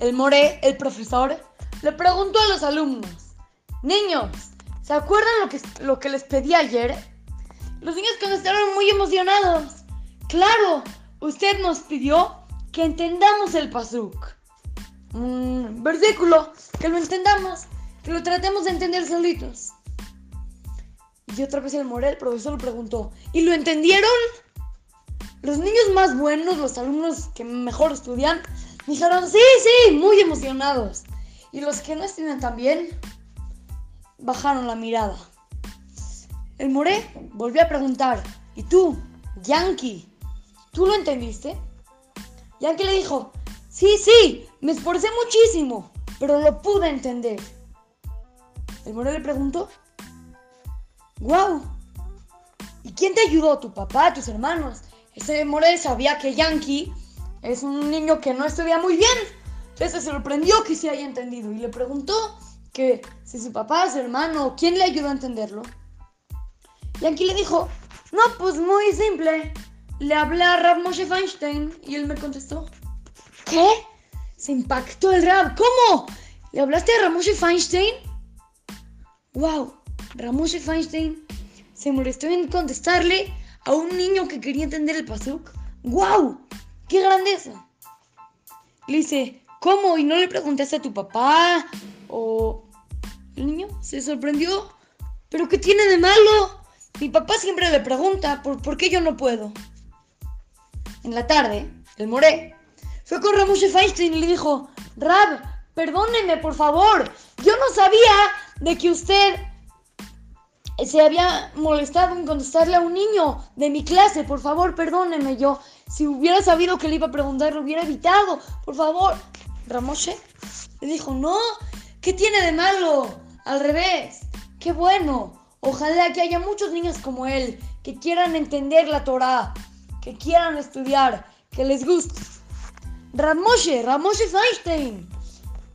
el More, el profesor, le preguntó a los alumnos, niños, ¿se acuerdan lo que, lo que les pedí ayer? Los niños contestaron muy emocionados. Claro, usted nos pidió que entendamos el pasuk. Un versículo, que lo entendamos, que lo tratemos de entender solitos. Y otra vez el More, el profesor, le preguntó, ¿y lo entendieron? Los niños más buenos, los alumnos que mejor estudian, dijeron, sí, sí, muy emocionados. Y los que no estudian tan bien, bajaron la mirada. El Moré volvió a preguntar, ¿y tú, Yankee, tú lo entendiste? Yankee le dijo, sí, sí, me esforcé muchísimo, pero lo pude entender. El Moré le preguntó, wow, ¿y quién te ayudó? ¿Tu papá, tus hermanos? Ese Morel sabía que Yankee es un niño que no estudia muy bien. Entonces se sorprendió que se haya entendido y le preguntó que si su papá, su hermano, ¿quién le ayudó a entenderlo? Yankee le dijo, no, pues muy simple. Le hablé a Rav Moshe Feinstein y él me contestó. ¿Qué? Se impactó el Rav. ¿Cómo? ¿Le hablaste a Rav Moshe Feinstein? Wow, Rav Moshe Feinstein se molestó en contestarle a un niño que quería entender el pasuk. ¡Guau! ¡Qué grandeza! Le dice, ¿cómo? ¿Y no le preguntaste a tu papá? O... El niño se sorprendió. ¿Pero qué tiene de malo? Mi papá siempre le pregunta, ¿por, ¿por qué yo no puedo? En la tarde, el Moré fue con Ramoshe Feinstein y le dijo, Rab, perdóneme, por favor. Yo no sabía de que usted se había molestado en contestarle a un niño de mi clase. Por favor, perdóneme. Yo, si hubiera sabido que le iba a preguntar, lo hubiera evitado. Por favor. Ramoshe le dijo, no, ¿qué tiene de malo? Al revés, qué bueno. Ojalá que haya muchos niños como él que quieran entender la Torah, que quieran estudiar, que les guste. Ramoshe, Ramoshe Feinstein,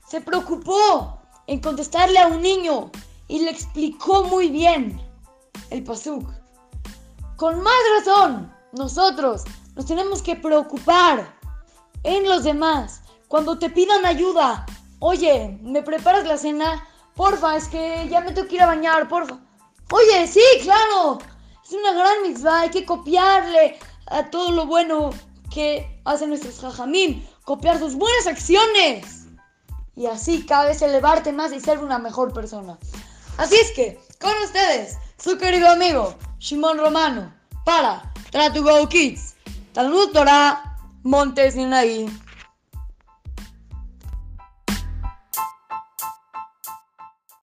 se preocupó en contestarle a un niño y le explicó muy bien el pasuk. Con más razón, nosotros nos tenemos que preocupar en los demás. Cuando te pidan ayuda, oye, ¿me preparas la cena? Porfa, es que ya me tengo que ir a bañar, porfa. Oye, sí, claro. Es una gran mitzvah, hay que copiarle a todo lo bueno que hacen nuestros jajamim, copiar sus buenas acciones. Y así cada vez elevarte más y ser una mejor persona. Así es que, con ustedes, su querido amigo Shimon Romano, para Try to Go Kids, Talmud Torah, Montes.